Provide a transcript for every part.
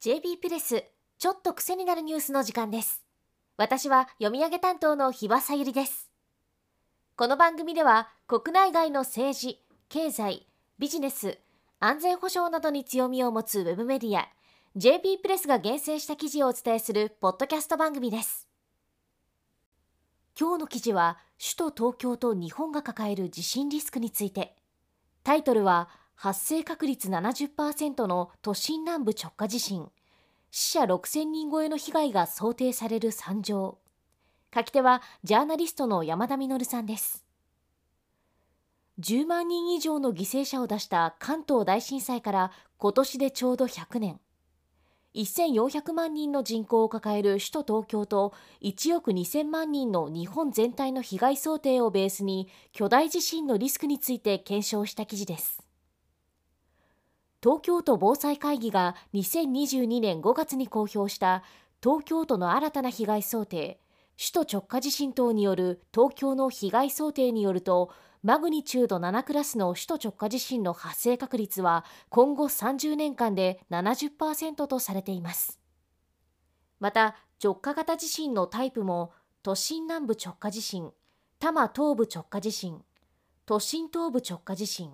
JB プレスちょっと癖になるニュースの時間です。私は読み上げ担当の日和さゆりです。この番組では国内外の政治経済ビジネス安全保障などに強みを持つウェブメディア JB プレスが厳選した記事をお伝えするポッドキャスト番組です。今日の記事は首都東京と日本が抱える地震リスクについて。タイトルは発生確率70%の都心南部直下地震。死者6000人超えの被害が想定される惨状。書き手はジャーナリストの山田実さんです。10万人以上の犠牲者を出した関東大震災から今年でちょうど100年。1400万人の人口を抱える首都東京と1億2000万人の日本全体の被害想定をベースに巨大地震のリスクについて検証した記事です。東京都防災会議が2022年5月に公表した東京都の新たな被害想定首都直下地震等による東京の被害想定によるとマグニチュード7クラスの首都直下地震の発生確率は今後30年間で70%とされています。また直下型地震のタイプも都心南部直下地震多摩東部直下地震都心東部直下地震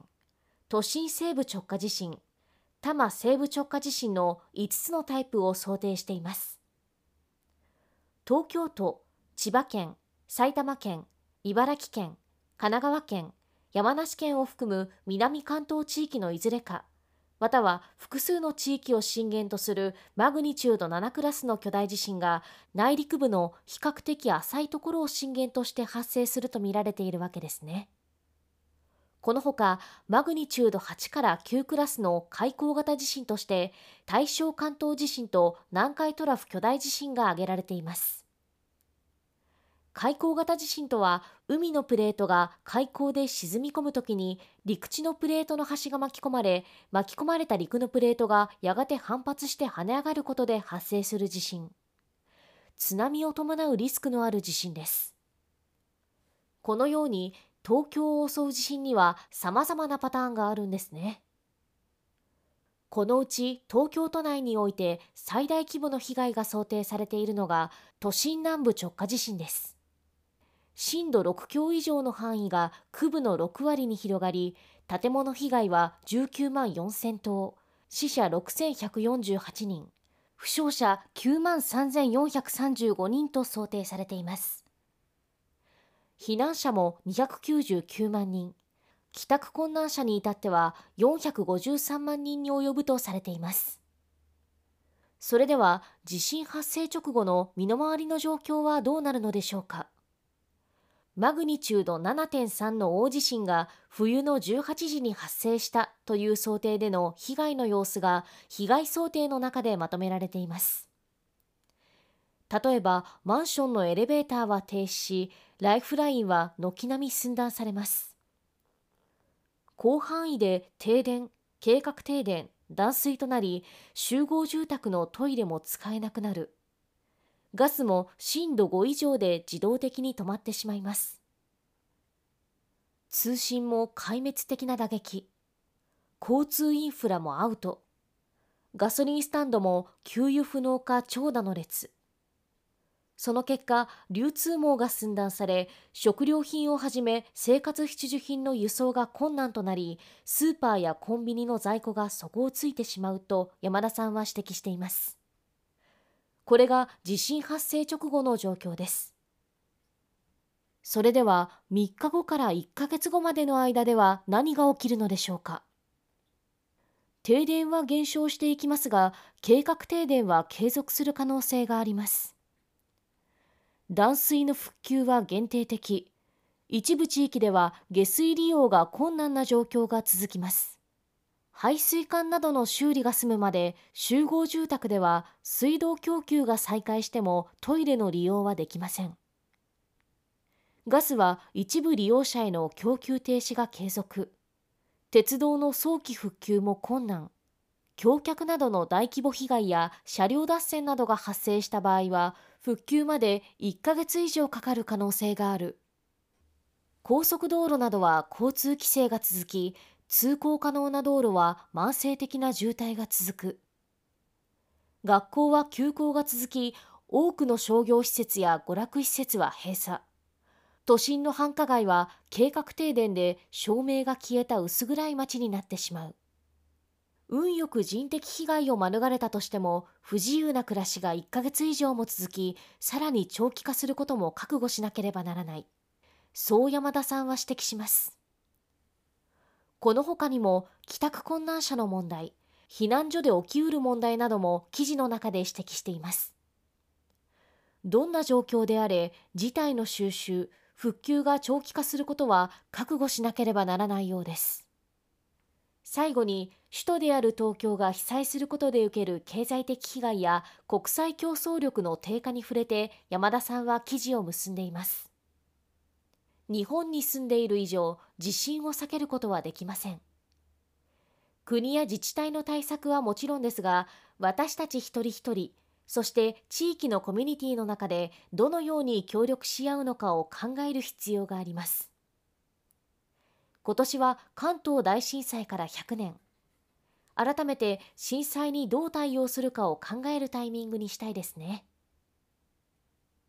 都心西部直下地震多摩西部直下地震の5つのタイプを想定しています。東京都千葉県埼玉県茨城県神奈川県山梨県を含む南関東地域のいずれかまたは複数の地域を震源とするマグニチュード7クラスの巨大地震が内陸部の比較的浅いところを震源として発生するとみられているわけですね。このほかマグニチュード8から9クラスの海溝型地震として大正関東地震と南海トラフ巨大地震が挙げられています海溝型地震とは海のプレートが海溝で沈み込むときに陸地のプレートの端が巻き込まれ巻き込まれた陸のプレートがやがて反発して跳ね上がることで発生する地震津波を伴うリスクのある地震ですこのように東京を襲う地震には様々なパターンがあるんですね。このうち東京都内において最大規模の被害が想定されているのが都心南部直下地震です。震度6強以上の範囲が区部の6割に広がり、建物被害は19万4000棟、死者6148人、負傷者9万3435人と想定されています。避難者も299万人、帰宅困難者に至っては453万人に及ぶとされています。それでは地震発生直後の身の回りの状況はどうなるのでしょうか。マグニチュード7.3の大地震が冬の18時に発生したという想定での被害の様子が被害想定の中でまとめられています。例えばマンションのエレベーターは停止しライフラインは軒並み寸断されます広範囲で停電計画停電断水となり集合住宅のトイレも使えなくなるガスも震度5以上で自動的に止まってしまいます。通信も壊滅的な打撃。交通インフラもアウト。ガソリンスタンドも給油不能か長蛇の列。その結果、流通網が寸断され、食料品をはじめ生活必需品の輸送が困難となり、スーパーやコンビニの在庫が底をついてしまうと山田さんは指摘しています。これが地震発生直後の状況です。それでは3日後から1ヶ月後までの間では何が起きるのでしょうか。停電は減少していきますが、計画停電は継続する可能性があります。断水の復旧は限定的一部地域では下水利用が困難な状況が続きます排水管などの修理が済むまで集合住宅では水道供給が再開してもトイレの利用はできません。ガスは一部利用者への供給停止が継続。鉄道の早期復旧も困難。橋脚などの大規模被害や車両脱線などが発生した場合は復旧まで1ヶ月以上かかる可能性がある。高速道路などは交通規制が続き通行可能な道路は慢性的な渋滞が続く。学校は休校が続き多くの商業施設や娯楽施設は閉鎖。都心の繁華街は計画停電で照明が消えた薄暗い街になってしまう。運よく人的被害を免れたとしても不自由な暮らしが1ヶ月以上も続きさらに長期化することも覚悟しなければならない。そう山田さんは指摘します。この他にも帰宅困難者の問題避難所で起きうる問題なども記事の中で指摘しています。どんな状況であれ事態の収集復旧が長期化することは覚悟しなければならないようです。最後に首都である東京が被災することで受ける経済的被害や国際競争力の低下に触れて山田さんは記事を結んでいます。日本に住んでいる以上地震を避けることはできません。国や自治体の対策はもちろんですが私たち一人一人そして地域のコミュニティの中でどのように協力し合うのかを考える必要があります。今年は関東大震災から100年。改めて震災にどう対応するかを考えるタイミングにしたいですね。